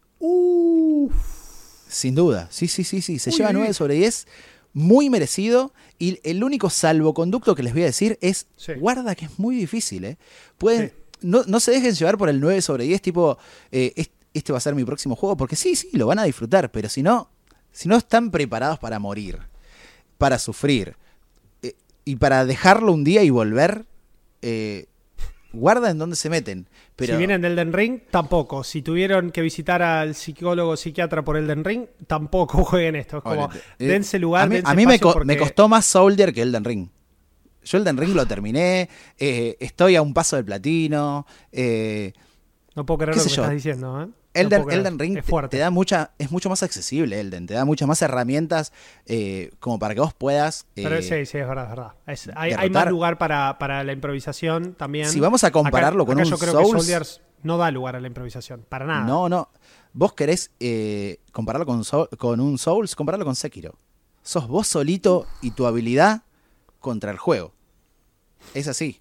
Sin duda, sí, sí, sí, sí. Se Uy, lleva uy, 9 uy. sobre 10, muy merecido. Y el único salvoconducto que les voy a decir es, Sí. guarda que es muy difícil, ¿eh? Pueden, Sí. no, no se dejen llevar por el 9 sobre 10, tipo, eh, es- este va a ser mi próximo juego, porque sí, sí, lo van a disfrutar, pero si no, si no están preparados para morir, para sufrir, eh, y para dejarlo un día y volver, eh, guarda en dónde se meten. Pero Si vienen del Elden Ring, tampoco. Si tuvieron que visitar al psicólogo o psiquiatra por Elden Ring, tampoco jueguen esto. Es como. Eh, dense lugar, A mí, dense a mí me, espacio co- porque- me costó más Soldier que Elden Ring. Yo Elden Ring lo terminé, eh, estoy a un paso del platino. eh, No puedo creer lo que yo. estás diciendo, ¿eh? Elden. Elden Ring es te, fuerte. te da mucha, es mucho más accesible, Elden, te da muchas más herramientas eh, como para que vos puedas. Pero eh, sí, sí, es verdad, es verdad. Es- hay, más lugar para, para la improvisación también. Si vamos a compararlo Acá- con acá un yo creo Souls- que Soldiers no da lugar a la improvisación, para nada. No, no. Vos querés eh, compararlo con, Soul- con un Souls, compararlo con Sekiro. Sos vos solito y tu habilidad contra el juego. Es así.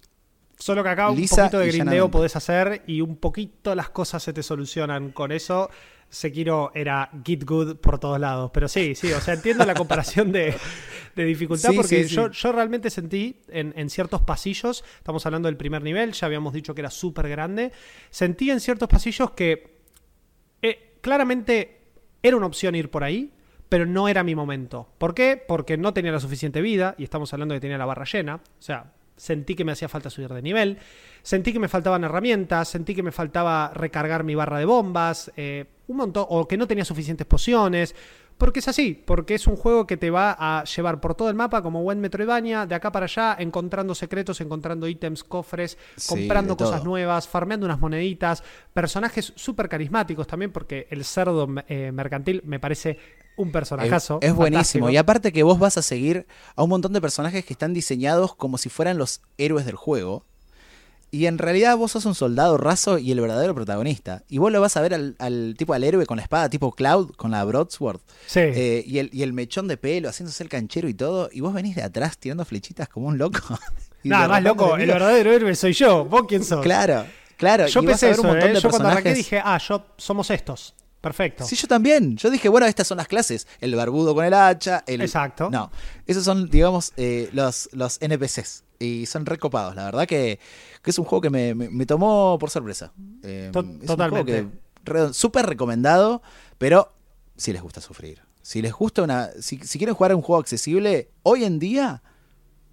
Solo que acá un Lisa poquito de grindeo podés hacer y un poquito las cosas se te solucionan con eso. Sekiro era Git Good por todos lados. Pero sí, sí, o sea, entiendo la comparación de, de dificultad Sí, porque sí, sí. Yo, yo realmente sentí en, en ciertos pasillos, estamos hablando del primer nivel, ya habíamos dicho que era súper grande, sentí en ciertos pasillos que eh, claramente era una opción ir por ahí, pero no era mi momento. ¿Por qué? Porque no tenía la suficiente vida, y estamos hablando de que tenía la barra llena. O sea, sentí que me hacía falta subir de nivel, sentí que me faltaban herramientas, sentí que me faltaba recargar mi barra de bombas, eh, un montón, o que no tenía suficientes pociones. Porque es así, porque es un juego que te va a llevar por todo el mapa como buen Metroidvania, de acá para allá, encontrando secretos, encontrando ítems, cofres, Sí, comprando todo. cosas nuevas, farmeando unas moneditas, personajes súper carismáticos también, porque el cerdo eh, mercantil me parece un personajazo. Es, es buenísimo. fantástico. Y aparte que vos vas a seguir a un montón de personajes que están diseñados como si fueran los héroes del juego. Y en realidad vos sos un soldado raso y el verdadero protagonista. Y vos lo vas a ver al, al tipo al héroe con la espada tipo Cloud, con la broadsword. Sí. Eh, y, el, y el mechón de pelo, haciéndose el canchero y todo. Y vos venís de atrás tirando flechitas como un loco. Nada más loco, el verdadero héroe soy yo. ¿Vos quién sos? Claro, claro. Yo y vas a pensé ver eso, un montón ¿eh? de Yo cuando arranqué personajes- dije, ah, yo somos estos. Perfecto. Sí, yo también. Yo dije, bueno, estas son las clases. El barbudo con el hacha. El... Exacto. No, esos son, digamos, eh, los, los NPCs. Y son recopados. La verdad que, que es un juego que me, me- me tomó por sorpresa. Eh, totalmente. re- Súper recomendado, pero si les gusta sufrir. Si les gusta una... Si, si quieren jugar a un juego accesible, hoy en día,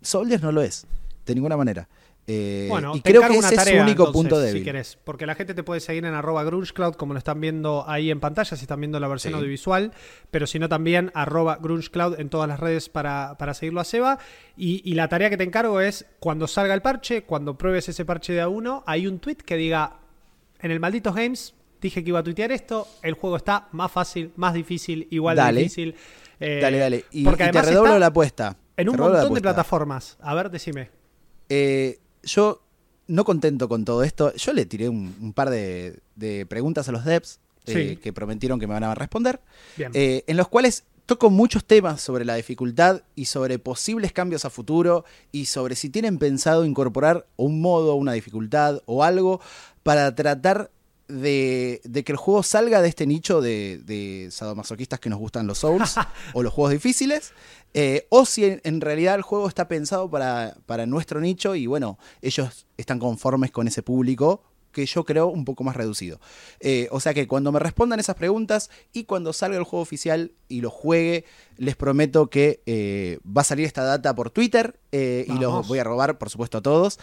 Soldiers no lo es. De ninguna manera. Eh, Bueno, y te creo que ese tarea, es su único entonces, punto Si querés, porque la gente te puede seguir en arroba grungecloud, como lo están viendo ahí en pantalla, si están viendo la versión Sí. audiovisual, pero si no también arroba grungecloud en todas las redes para, para seguirlo a Seba. Y, y la tarea que te encargo es, cuando salga el parche, cuando pruebes ese parche de A1, hay un tweet que diga, en el Malditos Games dije que iba a tuitear esto, el juego está más fácil, más difícil, igual de difícil. Eh, Dale, dale. Y, porque y te redoblo la apuesta. en un montón de plataformas. A ver, decime. Eh, yo, no contento con todo esto, yo le tiré un, un par de, de preguntas a los devs eh, Sí. que prometieron que me van a responder, eh, en los cuales toco muchos temas sobre la dificultad y sobre posibles cambios a futuro y sobre si tienen pensado incorporar un modo, una dificultad o algo para tratar de, de que el juego salga de este nicho de, de sadomasoquistas que nos gustan los Souls o los juegos difíciles, eh, o si en, en realidad el juego está pensado para, para nuestro nicho y bueno, ellos están conformes con ese público que yo creo un poco más reducido. Eh, o sea que cuando me respondan esas preguntas y cuando salga el juego oficial y lo juegue, les prometo que eh, va a salir esta data por Twitter eh, y los voy a robar, por supuesto, a todos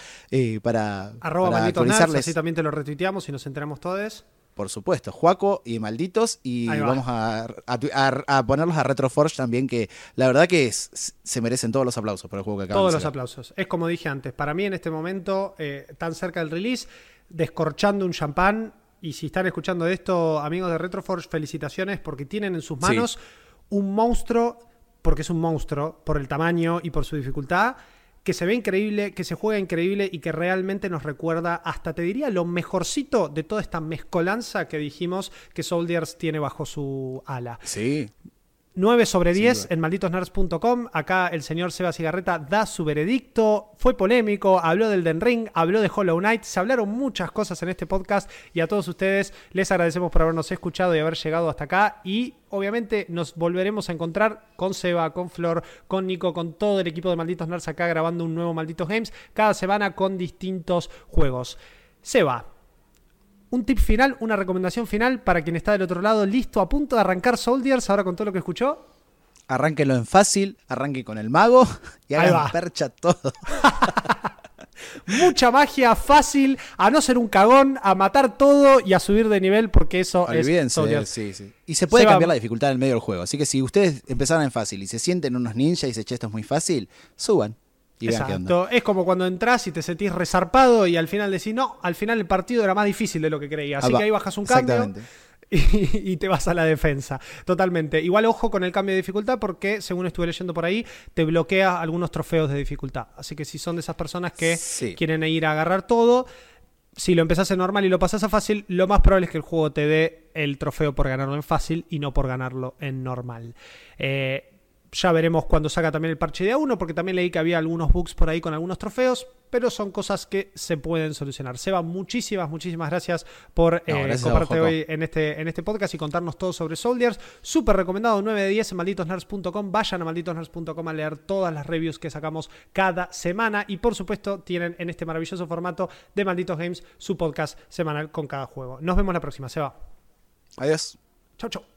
para, Arroba para nerds, actualizarles. así también te lo retuiteamos y nos enteramos todos. Por supuesto, Juaco y Malditos. Y vamos a, a, a- a ponerlos a Retroforge también, que la verdad que es- se merecen todos los aplausos por el juego que acaban Todos de los aplausos. Es como dije antes, para mí en este momento, eh, tan cerca del release, descorchando un champán. Y si están escuchando esto, amigos de Retroforge, felicitaciones porque tienen en sus Sí. manos un monstruo, porque es un monstruo, por el tamaño y por su dificultad, que se ve increíble, que se juega increíble y que realmente nos recuerda, hasta te diría, lo mejorcito de toda esta mezcolanza que dijimos que Soldiers tiene bajo su ala. Sí, 9 sobre Sin 10 duda. en malditosnerds.com. Acá el señor Seba Cigarreta da su veredicto. Fue polémico, habló del Den Ring, habló de Hollow Knight. Se hablaron muchas cosas en este podcast y a todos ustedes les agradecemos por habernos escuchado y haber llegado hasta acá. Y obviamente nos volveremos a encontrar con Seba, con Flor, con Nico, con todo el equipo de Malditos Nerds acá grabando un nuevo Malditos Games cada semana con distintos juegos. Seba, un tip final, una recomendación final para quien está del otro lado, listo, a punto de arrancar Soldiers, ahora con todo lo que escuchó. arránquenlo en fácil, arranquen con el mago y hagan percha todo. Mucha magia, fácil, a no ser un cagón, a matar todo y a subir de nivel porque eso es Olvídense, Soldiers. sí, sí. Y se puede cambiar la dificultad en el medio del juego. Así que si ustedes empezaron en fácil y se sienten unos ninjas y dicen, che, esto es muy fácil, suban y. Exacto, es como cuando entras y te sentís resarpado y al final decís, no, al final el partido era más difícil de lo que creía. Así Ah, que ahí bajas un cambio y, y te vas a la defensa. Totalmente. Igual ojo con el cambio de dificultad porque, según estuve leyendo por ahí, te bloquea algunos trofeos de dificultad. Así que si son de esas personas que Sí. quieren ir a agarrar todo, si lo empezás en normal y lo pasás a fácil, lo más probable es que el juego te dé el trofeo por ganarlo en fácil y no por ganarlo en normal. Eh, ya veremos cuando saca también el parche de A1, porque también leí que había algunos bugs por ahí con algunos trofeos, pero son cosas que se pueden solucionar. Seba, muchísimas, muchísimas gracias por eh, compartir hoy en este, en este podcast y contarnos todo sobre Soldiers. Súper recomendado, 9 de 10 en malditosnerds.com. Vayan a malditosnerds.com a leer todas las reviews que sacamos cada semana. Y por supuesto, tienen en este maravilloso formato de Malditos Games su podcast semanal con cada juego. Nos vemos la próxima, Seba. Adiós. Chau, chau.